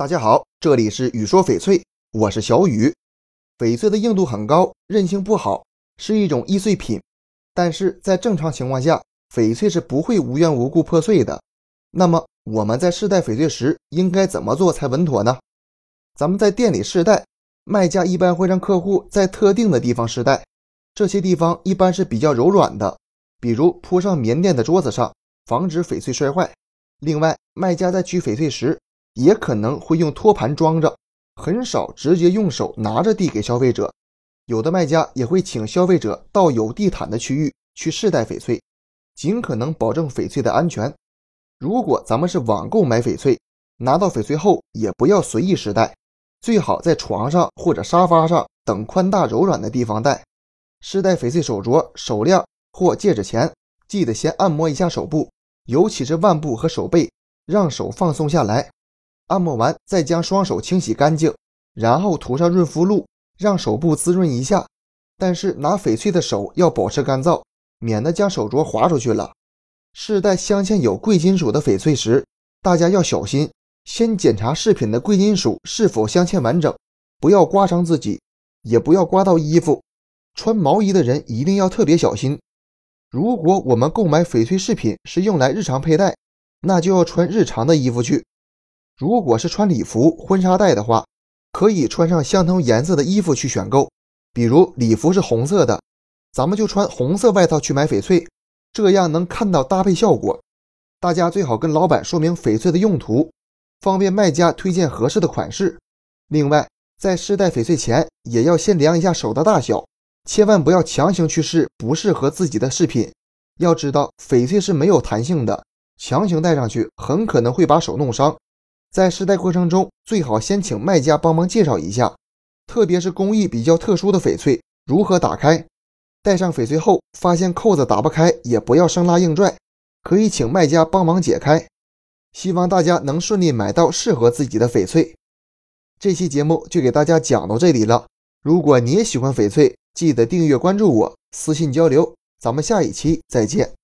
大家好，这里是雨说翡翠，我是小雨。翡翠的硬度很高，韧性不好，是一种易碎品。但是在正常情况下，翡翠是不会无缘无故破碎的。那么我们在试戴翡翠时应该怎么做才稳妥呢？咱们在店里试戴，卖家一般会让客户在特定的地方试戴，这些地方一般是比较柔软的，比如铺上棉垫的桌子上，防止翡翠摔坏。另外，卖家在取翡翠时，也可能会用托盘装着，很少直接用手拿着递给消费者。有的卖家也会请消费者到有地毯的区域去试戴翡翠，尽可能保证翡翠的安全。如果咱们是网购买翡翠，拿到翡翠后也不要随意试戴，最好在床上或者沙发上等宽大柔软的地方戴。试戴翡翠手镯、手链或戒指前，记得先按摩一下手部，尤其是腕部和手背，让手放松下来。按摩完，再将双手清洗干净，然后涂上润肤露，让手部滋润一下。但是拿翡翠的手要保持干燥，免得将手镯划出去了。试戴镶嵌有贵金属的翡翠时，大家要小心，先检查饰品的贵金属是否镶嵌完整，不要刮伤自己，也不要刮到衣服。穿毛衣的人一定要特别小心。如果我们购买翡翠饰品是用来日常佩戴，那就要穿日常的衣服去。如果是穿礼服、婚纱带的话，可以穿上相同颜色的衣服去选购。比如礼服是红色的，咱们就穿红色外套去买翡翠，这样能看到搭配效果。大家最好跟老板说明翡翠的用途，方便卖家推荐合适的款式。另外，在试戴翡翠前，也要先量一下手的大小，千万不要强行去试不适合自己的饰品。要知道，翡翠是没有弹性的，强行戴上去很可能会把手弄伤。在试戴过程中，最好先请卖家帮忙介绍一下，特别是工艺比较特殊的翡翠如何打开。戴上翡翠后发现扣子打不开，也不要生拉硬拽，可以请卖家帮忙解开。希望大家能顺利买到适合自己的翡翠。这期节目就给大家讲到这里了。如果你也喜欢翡翠，记得订阅关注我，私信交流。咱们下一期再见。